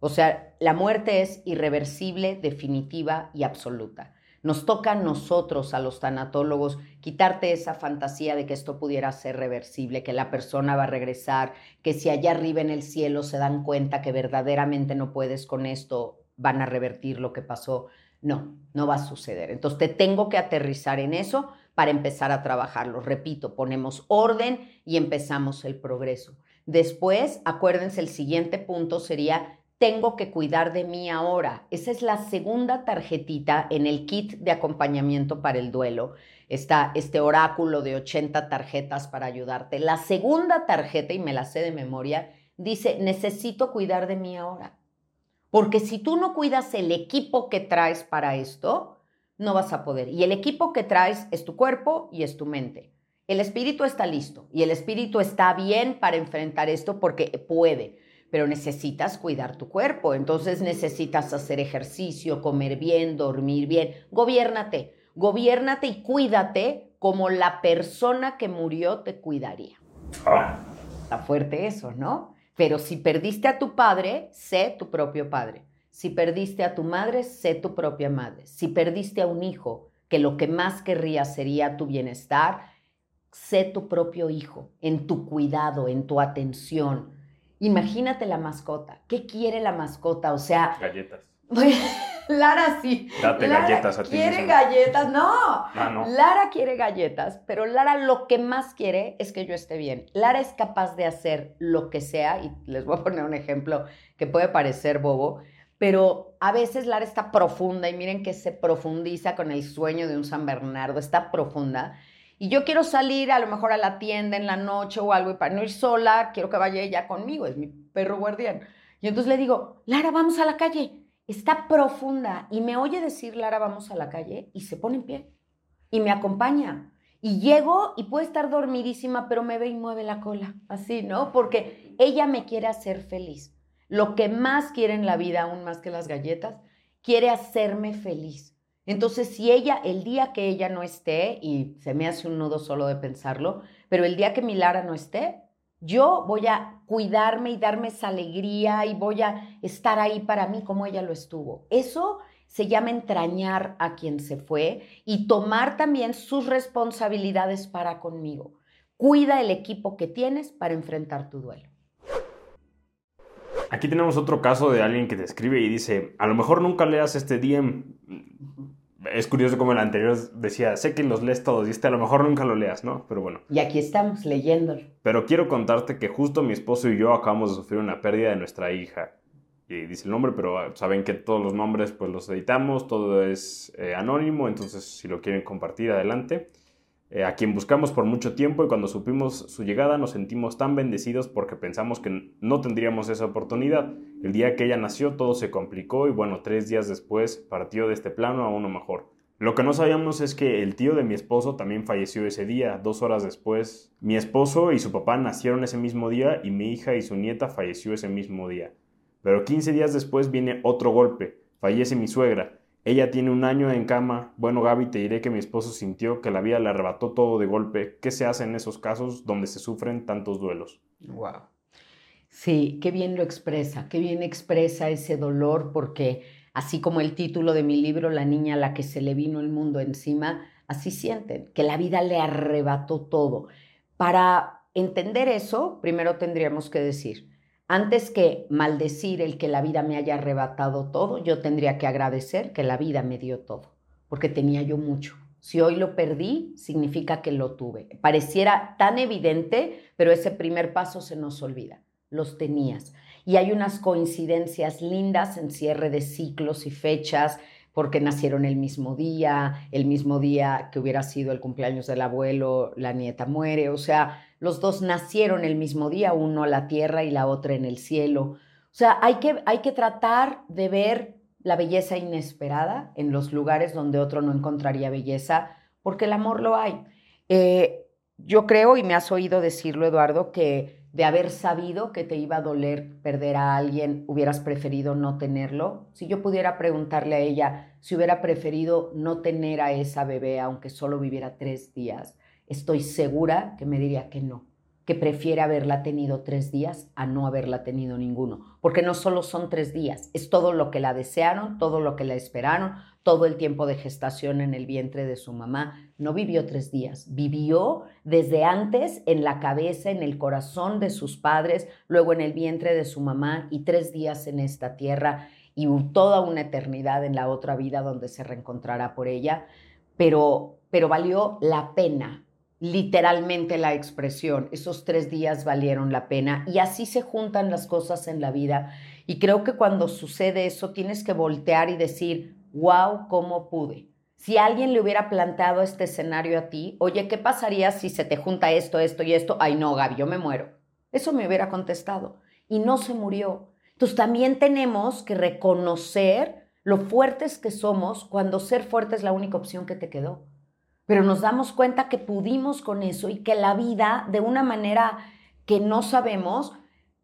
O sea, la muerte es irreversible, definitiva y absoluta. Nos toca a nosotros, a los tanatólogos, quitarte esa fantasía de que esto pudiera ser reversible, que la persona va a regresar, que si allá arriba en el cielo se dan cuenta que verdaderamente no puedes con esto, van a revertir lo que pasó. No, no va a suceder. Entonces te tengo que aterrizar en eso para empezar a trabajarlo. Repito, ponemos orden y empezamos el progreso. Después, acuérdense, el siguiente punto sería tengo que cuidar de mí ahora. Esa es la segunda tarjetita en el kit de acompañamiento para el duelo. Está este oráculo de 80 tarjetas para ayudarte. La segunda tarjeta, y me la sé de memoria, dice, necesito cuidar de mí ahora. Porque si tú no cuidas el equipo que traes para esto, no vas a poder. Y el equipo que traes es tu cuerpo y es tu mente. El espíritu está listo y el espíritu está bien para enfrentar esto porque puede pero necesitas cuidar tu cuerpo, entonces necesitas hacer ejercicio, comer bien, dormir bien, gobiérnate, gobiérnate y cuídate como la persona que murió te cuidaría. Ah, Está fuerte eso, ¿no? Pero si perdiste a tu padre, sé tu propio padre. Si perdiste a tu madre, sé tu propia madre. Si perdiste a un hijo, que lo que más querría sería tu bienestar, sé tu propio hijo, en tu cuidado, en tu atención. Imagínate la mascota. ¿Qué quiere la mascota? O sea, galletas. Lara sí. Date Lara galletas a ti Quiere galletas, no. Ah, no. Lara quiere galletas, pero Lara lo que más quiere es que yo esté bien. Lara es capaz de hacer lo que sea, y les voy a poner un ejemplo que puede parecer bobo, pero a veces Lara está profunda y miren que se profundiza con el sueño de un San Bernardo, está profunda. Y yo quiero salir a lo mejor a la tienda en la noche o algo y para no ir sola, quiero que vaya ella conmigo, es mi perro guardián. Y entonces le digo, Lara, vamos a la calle. Está profunda. Y me oye decir, Lara, vamos a la calle. Y se pone en pie. Y me acompaña. Y llego y puede estar dormidísima, pero me ve y mueve la cola. Así, ¿no? Porque ella me quiere hacer feliz. Lo que más quiere en la vida, aún más que las galletas, quiere hacerme feliz. Entonces, si ella, el día que ella no esté, y se me hace un nudo solo de pensarlo, pero el día que mi Lara no esté, yo voy a cuidarme y darme esa alegría y voy a estar ahí para mí como ella lo estuvo. Eso se llama entrañar a quien se fue y tomar también sus responsabilidades para conmigo. Cuida el equipo que tienes para enfrentar tu duelo. Aquí tenemos otro caso de alguien que te escribe y dice, a lo mejor nunca leas este DM. Es curioso como el anterior decía, sé que los lees todos y este a lo mejor nunca lo leas, ¿no? Pero bueno. Y aquí estamos leyéndolo. Pero quiero contarte que justo mi esposo y yo acabamos de sufrir una pérdida de nuestra hija. Y dice el nombre, pero saben que todos los nombres pues los editamos, todo es eh, anónimo, entonces si lo quieren compartir, adelante. Eh, a quien buscamos por mucho tiempo y cuando supimos su llegada nos sentimos tan bendecidos porque pensamos que no tendríamos esa oportunidad. El día que ella nació todo se complicó y bueno, tres días después partió de este plano a uno mejor. Lo que no sabíamos es que el tío de mi esposo también falleció ese día, dos horas después. Mi esposo y su papá nacieron ese mismo día y mi hija y su nieta falleció ese mismo día. Pero 15 días después viene otro golpe, fallece mi suegra. Ella tiene un año en cama. Bueno, Gaby, te diré que mi esposo sintió que la vida le arrebató todo de golpe. ¿Qué se hace en esos casos donde se sufren tantos duelos? Wow. Sí, qué bien lo expresa, qué bien expresa ese dolor, porque así como el título de mi libro, La niña a la que se le vino el mundo encima, así sienten, que la vida le arrebató todo. Para entender eso, primero tendríamos que decir, antes que maldecir el que la vida me haya arrebatado todo, yo tendría que agradecer que la vida me dio todo, porque tenía yo mucho. Si hoy lo perdí, significa que lo tuve. Pareciera tan evidente, pero ese primer paso se nos olvida. Los tenías. Y hay unas coincidencias lindas en cierre de ciclos y fechas, porque nacieron el mismo día, el mismo día que hubiera sido el cumpleaños del abuelo, la nieta muere. O sea, los dos nacieron el mismo día, uno a la tierra y la otra en el cielo. O sea, hay que, hay que tratar de ver la belleza inesperada en los lugares donde otro no encontraría belleza, porque el amor lo hay. Eh, yo creo, y me has oído decirlo, Eduardo, que de haber sabido que te iba a doler perder a alguien, hubieras preferido no tenerlo. Si yo pudiera preguntarle a ella si hubiera preferido no tener a esa bebé, aunque solo viviera tres días, estoy segura que me diría que no, que prefiere haberla tenido tres días a no haberla tenido ninguno, porque no solo son tres días, es todo lo que la desearon, todo lo que la esperaron, todo el tiempo de gestación en el vientre de su mamá. No vivió tres días, vivió desde antes en la cabeza, en el corazón de sus padres, luego en el vientre de su mamá y tres días en esta tierra y toda una eternidad en la otra vida donde se reencontrará por ella, pero, pero valió la pena literalmente la expresión. Esos tres días valieron la pena y así se juntan las cosas en la vida. Y creo que cuando sucede eso tienes que voltear y decir, wow, ¿cómo pude? Si alguien le hubiera planteado este escenario a ti, oye, ¿qué pasaría si se te junta esto, esto y esto? Ay, no, Gaby, yo me muero. Eso me hubiera contestado. Y no se murió. Entonces también tenemos que reconocer lo fuertes que somos cuando ser fuerte es la única opción que te quedó pero nos damos cuenta que pudimos con eso y que la vida, de una manera que no sabemos,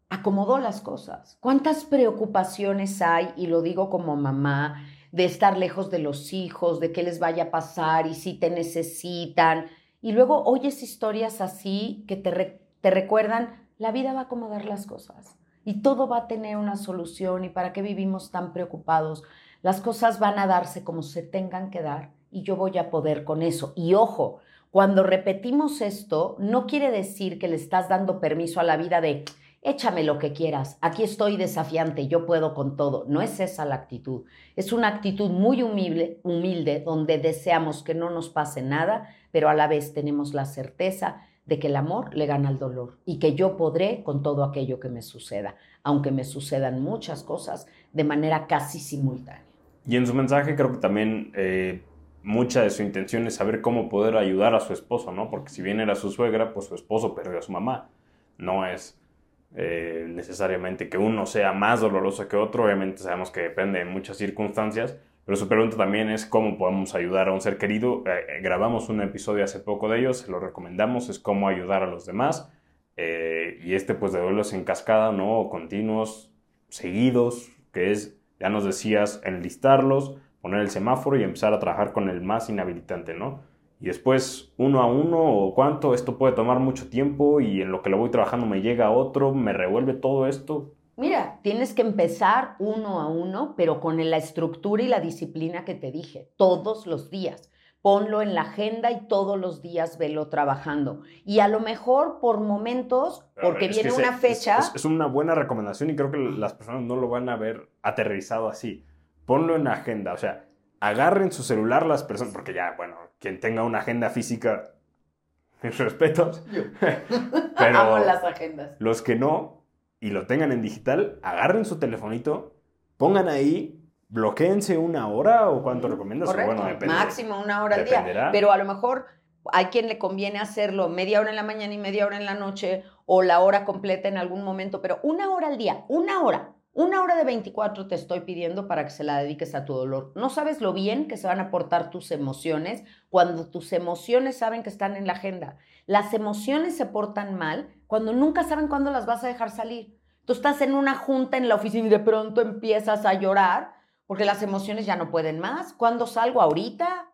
acomodó las cosas. ¿Cuántas preocupaciones hay, y lo digo como mamá, de estar lejos de los hijos, de qué les vaya a pasar y si te necesitan? Y luego oyes historias así que te, te recuerdan, la vida va a acomodar las cosas y todo va a tener una solución y para qué vivimos tan preocupados. Las cosas van a darse como se tengan que dar y yo voy a poder con eso. Y ojo, cuando repetimos esto, no quiere decir que le estás dando permiso a la vida de échame lo que quieras, aquí estoy desafiante, yo puedo con todo. No es esa la actitud. Es una actitud muy humilde, humilde donde deseamos que no nos pase nada, pero a la vez tenemos la certeza de que el amor le gana al dolor y que yo podré con todo aquello que me suceda, aunque me sucedan muchas cosas de manera casi simultánea. Y en su mensaje creo que también eh, mucha de su intención es saber cómo poder ayudar a su esposo, ¿no? Porque si bien era su suegra, pues su esposo perdió a su mamá. No es eh, necesariamente que uno sea más doloroso que otro, obviamente sabemos que depende de muchas circunstancias, pero su pregunta también es cómo podemos ayudar a un ser querido. Eh, grabamos un episodio hace poco de ellos, se lo recomendamos, es cómo ayudar a los demás. y este pues de duelos en cascada, ¿no? Continuos, seguidos, que es, ya nos decías, enlistarlos, poner el semáforo y empezar a trabajar con el más inhabilitante, ¿no? Y después, uno a uno o cuánto, esto puede tomar mucho tiempo y en lo que lo voy trabajando me llega otro, me revuelve todo esto. Mira, tienes que empezar uno a uno, pero con la estructura y la disciplina que te dije, todos los días. Ponlo en la agenda y todos los días velo trabajando. Y a lo mejor por momentos, porque viene una fecha. Es, una buena recomendación y creo que las personas no lo van a ver aterrizado así. Ponlo en agenda, o sea, agarren su celular las personas, porque ya, bueno, quien tenga una agenda física, mis respetos. Pero Amo las agendas. Los que no y lo tengan en digital, agarren su telefonito, pongan ahí, bloqueense una hora o cuánto recomiendas. Correcto. Bueno, Máximo una hora al día. Pero a lo mejor hay quien le conviene hacerlo media hora en la mañana y media hora en la noche o la hora completa en algún momento, pero una hora al día, una hora. Una hora de 24 te estoy pidiendo para que se la dediques a tu dolor. No sabes lo bien que se van a portar tus emociones cuando tus emociones saben que están en la agenda. Las emociones se portan mal cuando nunca saben cuándo las vas a dejar salir. Tú estás en una junta en la oficina y de pronto empiezas a llorar porque las emociones ya no pueden más. ¿Cuándo salgo? ¿Ahorita?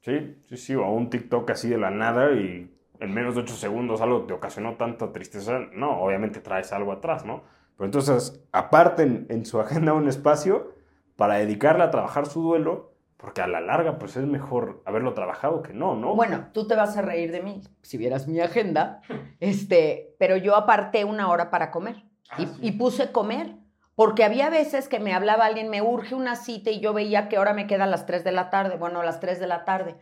Sí, sí, sí, o un TikTok así de la nada y en menos de 8 segundos algo te ocasionó tanta tristeza. No, obviamente traes algo atrás, ¿no? Pero entonces aparten en su agenda un espacio para dedicarle a trabajar su duelo, porque a la larga pues es mejor haberlo trabajado que no, ¿no? Bueno, tú te vas a reír de mí si vieras mi agenda, este, pero yo aparté una hora para comer y, ah, y puse comer. Porque había veces que me hablaba alguien, me urge una cita y yo veía que hora me queda a las 3 de la tarde, bueno, a las 3 de la tarde.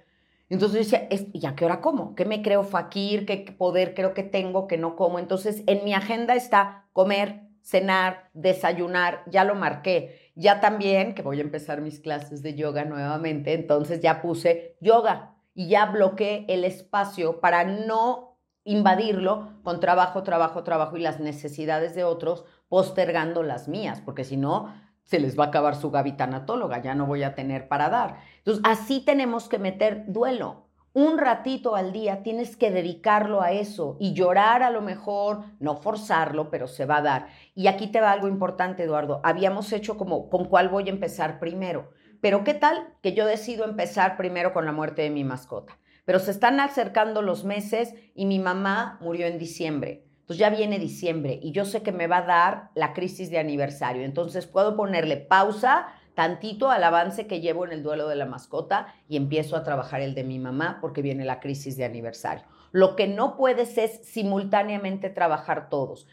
Entonces decía, ¿y a qué hora como? ¿Qué me creo fakir? ¿Qué poder creo que tengo que no como? Entonces en mi agenda está comer, cenar, desayunar, ya lo marqué. Ya también, que voy a empezar mis clases de yoga nuevamente, entonces ya puse yoga y ya bloqueé el espacio para no invadirlo con trabajo, trabajo, trabajo y las necesidades de otros, postergando las mías, porque si no, se les va a acabar su gavitanatóloga, ya no voy a tener para dar. Entonces, así tenemos que meter duelo un ratito al día tienes que dedicarlo a eso y llorar a lo mejor, no forzarlo, pero se va a dar. Y aquí te va algo importante, Eduardo. Habíamos hecho como, ¿con cuál voy a empezar primero? Pero ¿qué tal que yo decido empezar primero con la muerte de mi mascota? Pero se están acercando los meses y mi mamá murió en diciembre. Entonces ya viene diciembre y yo sé que me va a dar la crisis de aniversario. Entonces puedo ponerle pausa tantito al avance que llevo en el duelo de la mascota y empiezo a trabajar el de mi mamá porque viene la crisis de aniversario. Lo que no puedes es simultáneamente trabajar todos.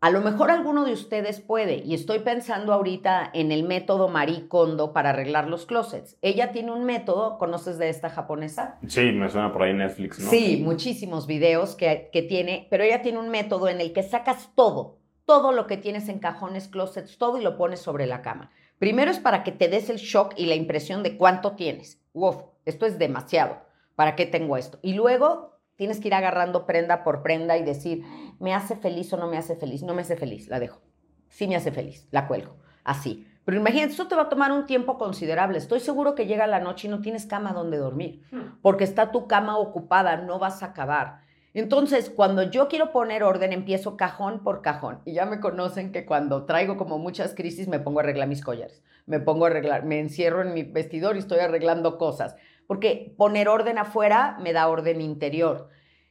A lo mejor alguno de ustedes puede, y estoy pensando ahorita en el método Marie Kondo para arreglar los closets. Ella tiene un método, ¿conoces de esta japonesa? Sí, me suena por ahí Netflix, ¿no? Sí, muchísimos videos que, que tiene, pero ella tiene un método en el que sacas todo, todo lo que tienes en cajones, closets, todo y lo pones sobre la cama. Primero es para que te des el shock y la impresión de cuánto tienes. Uf, esto es demasiado. ¿Para qué tengo esto? Y luego tienes que ir agarrando prenda por prenda y decir, ¿me hace feliz o no me hace feliz? No me hace feliz, la dejo. Sí me hace feliz, la cuelgo. Así. Pero imagínate, esto te va a tomar un tiempo considerable. Estoy seguro que llega la noche y no tienes cama donde dormir, hmm. porque está tu cama ocupada, no vas a acabar. Entonces, cuando yo quiero poner orden, empiezo cajón por cajón. Y ya me conocen que cuando traigo como muchas crisis, me pongo a arreglar mis collares. Me pongo a arreglar, me encierro en mi vestidor y estoy arreglando cosas. Porque poner orden afuera me da orden interior.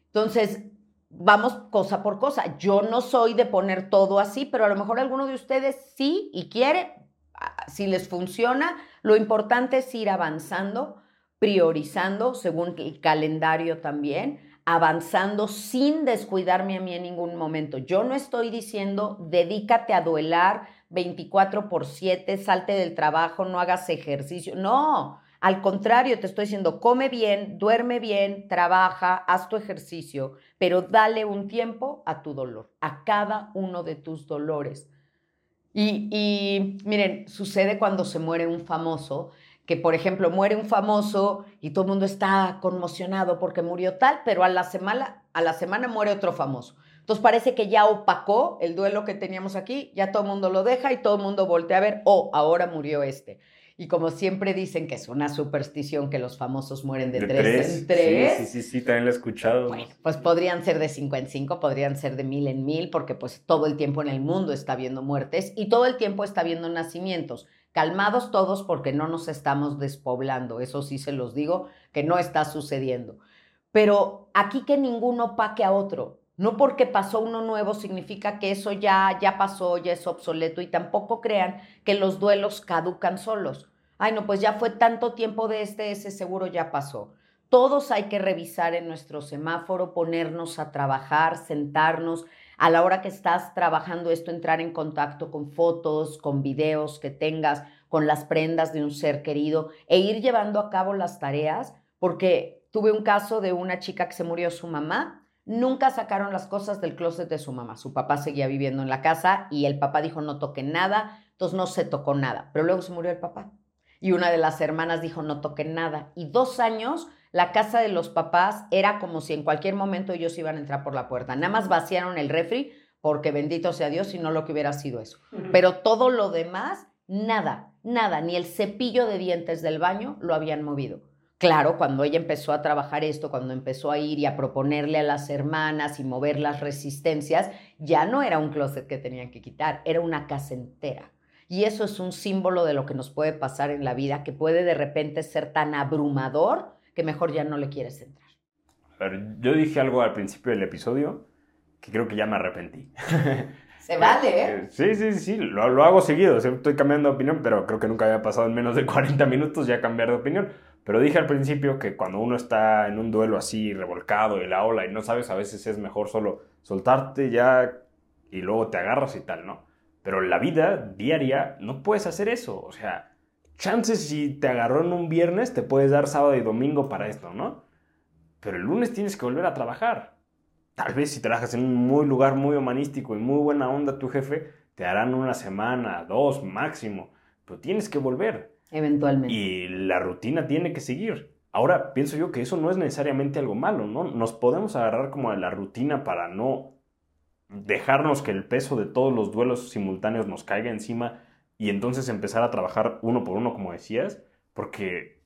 Entonces, vamos cosa por cosa. Yo no soy de poner todo así, pero a lo mejor alguno de ustedes sí y quiere, ah, si les funciona, lo importante es ir avanzando, priorizando según el calendario también avanzando sin descuidarme a mí en ningún momento. Yo no estoy diciendo dedícate a duelar 24 por 7, salte del trabajo, no hagas ejercicio. No, al contrario, te estoy diciendo, come bien, duerme bien, trabaja, haz tu ejercicio, pero dale un tiempo a tu dolor, a cada uno de tus dolores. Y, y miren, sucede cuando se muere un famoso que por ejemplo muere un famoso y todo el mundo está conmocionado porque murió tal, pero a la semana, a la semana muere otro famoso. Entonces parece que ya opacó el duelo que teníamos aquí, ya todo el mundo lo deja y todo el mundo voltea a ver, oh, ahora murió este. Y como siempre dicen que es una superstición que los famosos mueren de, tres, en tres. Sí, sí, sí, también lo he escuchado. Bueno, pues podrían ser de cinco en cinco, podrían ser de mil en mil, porque pues todo el tiempo en el mundo está habiendo muertes y todo el tiempo está habiendo nacimientos. Calmados todos porque no nos estamos despoblando, eso sí se los digo, que no está sucediendo. Pero aquí que ninguno paque a otro. No porque pasó uno nuevo significa que eso ya, ya pasó, ya es obsoleto y tampoco crean que los duelos caducan solos ay, no, pues ya fue tanto tiempo de este, ese seguro ya pasó. Todos hay que revisar en nuestro semáforo, ponernos a trabajar, sentarnos. A la hora que estás trabajando esto, entrar en contacto con fotos, con videos que tengas, con las prendas de un ser querido e ir llevando a cabo las tareas, porque tuve un caso de una chica que se murió su mamá, nunca sacaron las cosas del closet de su mamá. Su papá seguía viviendo en la casa y el papá dijo no toque nada, entonces no se tocó nada, pero luego se murió el papá y una de las hermanas dijo no toquen nada. Y dos años la casa de los papás era como si en cualquier momento ellos iban a entrar por la puerta. Nada más vaciaron el refri porque bendito sea Dios, si no lo que hubiera sido eso. Pero todo lo demás, nada, nada, ni el cepillo de dientes del baño lo habían movido. Claro, cuando ella empezó a trabajar esto, cuando empezó a ir y a proponerle a las hermanas y mover las resistencias, ya no era un closet que tenían que quitar, era una casa entera. Y eso es un símbolo de lo que nos puede pasar en la vida, que puede de repente ser tan abrumador que mejor ya no le quieres entrar. A ver, yo dije algo al principio del episodio que creo que ya me arrepentí. Se vale, ¿eh? ¿eh? Sí, sí, sí, lo, lo hago seguido. Estoy cambiando de opinión, pero creo que nunca había pasado en menos de 40 minutos ya cambiar de opinión. Pero dije al principio que cuando uno está en un duelo así, revolcado en la ola y no sabes, a veces es mejor solo soltarte ya y luego te agarras y tal, ¿no? Pero la vida diaria no puedes hacer eso. O sea, chances si te agarró en un viernes, te puedes dar sábado y domingo para esto, ¿no? Pero el lunes tienes que volver a trabajar. Tal vez si trabajas en un muy lugar muy humanístico y muy buena onda tu jefe, te harán una semana, dos máximo. Pero tienes que volver. Eventualmente. Y la rutina tiene que seguir. Ahora, pienso yo que eso no es necesariamente algo malo, ¿no? Nos podemos agarrar como a la rutina para no dejarnos que el peso de todos los duelos simultáneos nos caiga encima y entonces empezar a trabajar uno por uno, como decías, porque,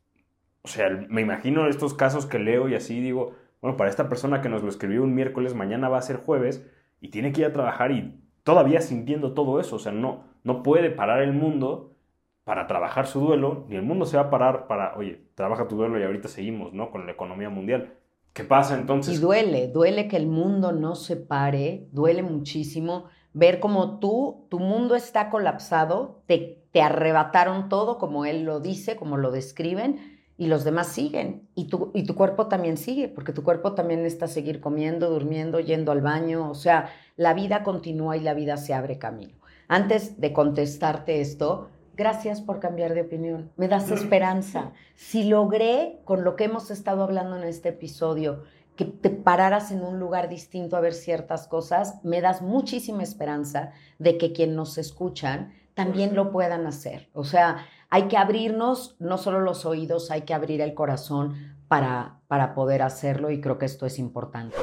o sea, me imagino estos casos que leo y así digo, bueno, para esta persona que nos lo escribió un miércoles, mañana va a ser jueves y tiene que ir a trabajar y todavía sintiendo todo eso, o sea, no, no puede parar el mundo para trabajar su duelo, ni el mundo se va a parar para, oye, trabaja tu duelo y ahorita seguimos, ¿no? Con la economía mundial. ¿Qué pasa entonces? Y duele, duele que el mundo no se pare, duele muchísimo ver como tú, tu mundo está colapsado, te, te arrebataron todo, como él lo dice, como lo describen, y los demás siguen. Y tu, y tu cuerpo también sigue, porque tu cuerpo también necesita seguir comiendo, durmiendo, yendo al baño. O sea, la vida continúa y la vida se abre camino. Antes de contestarte esto, Gracias por cambiar de opinión. Me das esperanza. Si logré, con lo que hemos estado hablando en este episodio, que te pararas en un lugar distinto a ver ciertas cosas, me das muchísima esperanza de que quien nos escuchan también lo puedan hacer. O sea, hay que abrirnos no solo los oídos, hay que abrir el corazón para, para poder hacerlo y creo que esto es importante.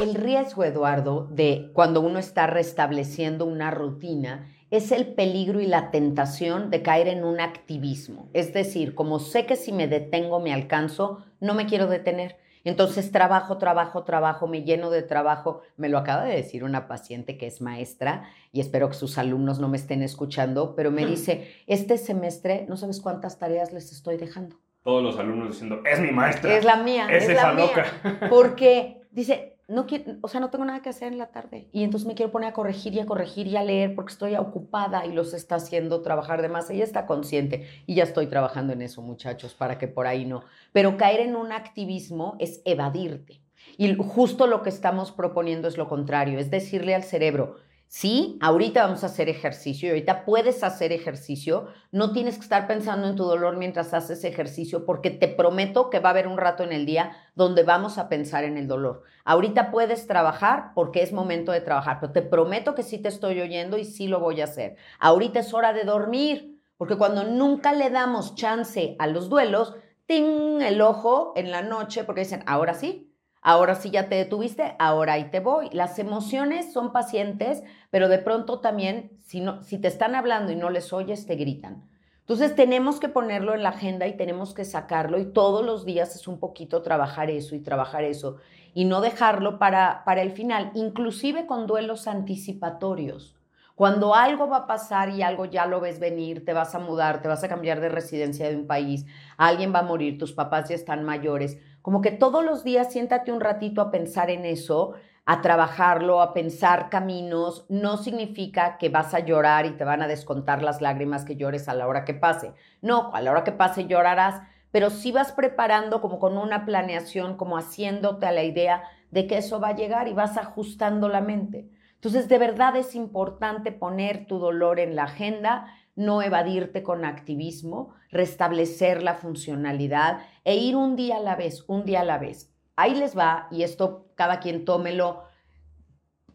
El riesgo, Eduardo, de cuando uno está restableciendo una rutina es el peligro y la tentación de caer en un activismo. Es decir, como sé que si me detengo me alcanzo, no me quiero detener. Entonces trabajo, trabajo, trabajo, me lleno de trabajo. Me lo acaba de decir una paciente que es maestra y espero que sus alumnos no me estén escuchando, pero me dice, este semestre no sabes cuántas tareas les estoy dejando. Todos los alumnos diciendo, es mi maestra. Es la mía. Es, esa loca. Porque dice, no quiero, o sea, no tengo nada que hacer en la tarde y entonces me quiero poner a corregir y a corregir y a leer porque estoy ocupada y los está haciendo trabajar de más. Ella está consciente y ya estoy trabajando en eso, muchachos, para que por ahí no. Pero caer en un activismo es evadirte. Y justo lo que estamos proponiendo es lo contrario, es decirle al cerebro, Sí, ahorita vamos a hacer ejercicio y ahorita puedes hacer ejercicio. No tienes que estar pensando en tu dolor mientras haces ejercicio porque te prometo que va a haber un rato en el día donde vamos a pensar en el dolor. Ahorita puedes trabajar porque es momento de trabajar, pero te prometo que sí te estoy oyendo y sí lo voy a hacer. Ahorita es hora de dormir porque cuando nunca le damos chance a los duelos, ting el ojo en la noche porque dicen, ahora sí, Ahora sí ya te detuviste, ahora ahí te voy. Las emociones son pacientes, pero de pronto también, si, si te están hablando y no les oyes, te gritan. Entonces tenemos que ponerlo en la agenda y tenemos que sacarlo y todos los días es un poquito trabajar eso y trabajar eso y no dejarlo para, para el final, inclusive con duelos anticipatorios. Cuando algo va a pasar y algo ya lo ves venir, te vas a mudar, te vas a cambiar de residencia de un país, alguien va a morir, tus papás ya están mayores, como que todos los días siéntate un ratito a pensar en eso, a trabajarlo, a pensar caminos, no significa que vas a llorar y te van a descontar las lágrimas que llores a la hora que pase. No, a la hora que pase llorarás, pero sí vas preparando como con una planeación, como haciéndote a la idea de que eso va a llegar y vas ajustando la mente. Entonces, de verdad es importante poner tu dolor en la agenda, no evadirte con activismo, restablecer la funcionalidad e ir un día a la vez, un día a la vez. Ahí les va, y esto cada quien tómelo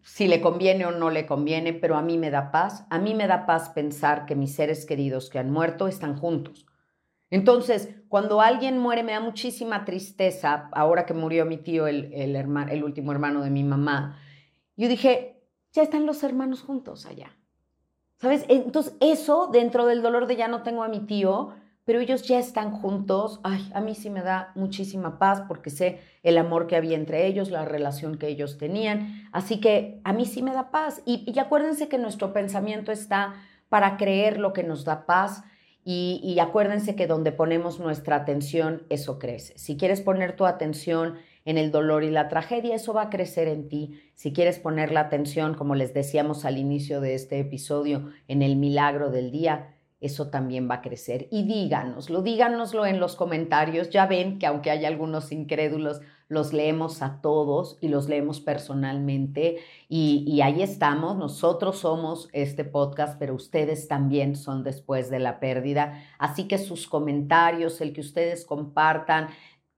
si le conviene o no le conviene, pero a mí me da paz. A mí me da paz pensar que mis seres queridos que han muerto están juntos. Entonces, cuando alguien muere, me da muchísima tristeza. Ahora que murió mi tío, el, el, el último hermano de mi mamá, yo dije, ya están los hermanos juntos allá. ¿Sabes? Entonces, eso dentro del dolor de ya no tengo a mi tío, pero ellos ya están juntos. Ay, a mí sí me da muchísima paz porque sé el amor que había entre ellos, la relación que ellos tenían. Así que a mí sí me da paz. Y, y acuérdense que nuestro pensamiento está para creer lo que nos da paz. Y, y acuérdense que donde ponemos nuestra atención, eso crece. Si quieres poner tu atención en el dolor y la tragedia, eso va a crecer en ti. Si quieres poner la atención, como les decíamos al inicio de este episodio, en el milagro del día, eso también va a crecer. Y díganoslo, díganoslo en los comentarios. Ya ven que aunque hay algunos incrédulos, los leemos a todos y los leemos personalmente. Y, y, ahí estamos, nosotros somos este podcast, pero ustedes también son después de la pérdida. Así que sus comentarios, el que ustedes compartan,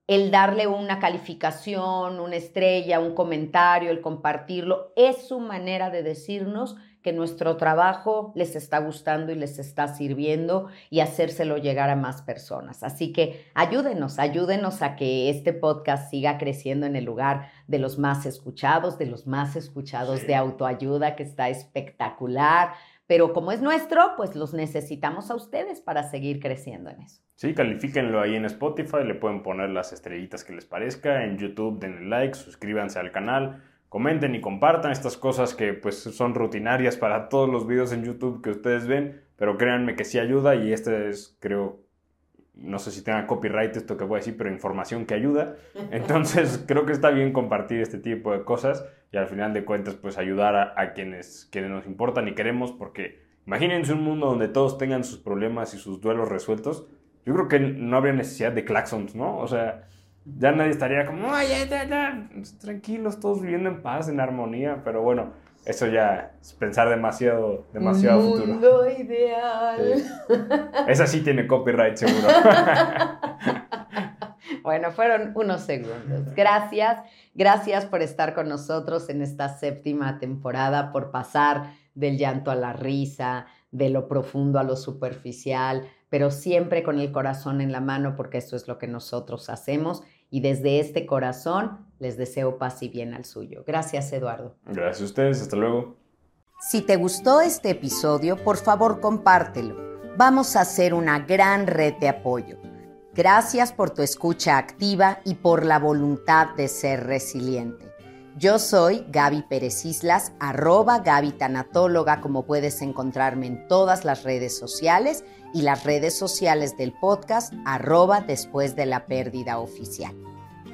el darle una calificación, una estrella, un comentario, el compartirlo, es su manera de decirnos que nuestro trabajo les está gustando y les está sirviendo y hacérselo llegar a más personas. Así que ayúdenos, ayúdenos a que este podcast siga creciendo en el lugar de los más escuchados, de los más escuchados de autoayuda, que está espectacular. Pero como es nuestro, pues los necesitamos a ustedes para seguir creciendo en eso. Sí, califíquenlo ahí en Spotify, le pueden poner las estrellitas que les parezca, en YouTube denle like, suscríbanse al canal, comenten y compartan estas cosas que pues son rutinarias para todos los videos en YouTube que ustedes ven, pero créanme que sí ayuda y este es creo no sé si tenga copyright esto que voy a decir, pero información que ayuda. Entonces creo que está bien compartir este tipo de cosas y al final de cuentas pues ayudar a, a quienes, quienes nos importan y queremos porque imagínense un mundo donde todos tengan sus problemas y sus duelos resueltos yo creo que no habría necesidad de claxons, ¿no? O sea, ya nadie estaría como, ay, ya, ya, tranquilos, todos viviendo en paz, en armonía, pero bueno, eso ya es pensar demasiado, demasiado Un futuro. mundo ideal. Esa sí tiene copyright, seguro. Bueno, fueron unos segundos. Gracias, gracias por estar con nosotros en esta séptima temporada, por pasar del llanto a la risa, de lo profundo a lo superficial, pero siempre con el corazón en la mano porque eso es lo que nosotros hacemos y desde este corazón les deseo paz y bien al suyo. Gracias, Eduardo. Gracias a ustedes, hasta luego. Si te gustó este episodio, por favor compártelo. Vamos a hacer una gran red de apoyo. Gracias por tu escucha activa y por la voluntad de ser resiliente. Yo soy Gaby Pérez Islas, arroba Gaby Tanatóloga, como puedes encontrarme en todas las redes sociales y las redes sociales del podcast, arroba después de la pérdida oficial.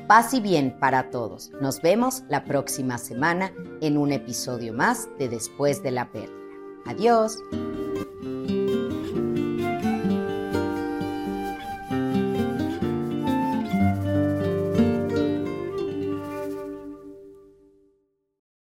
Paz y bien para todos. Nos vemos la próxima semana en un episodio más de Después de la pérdida. Adiós.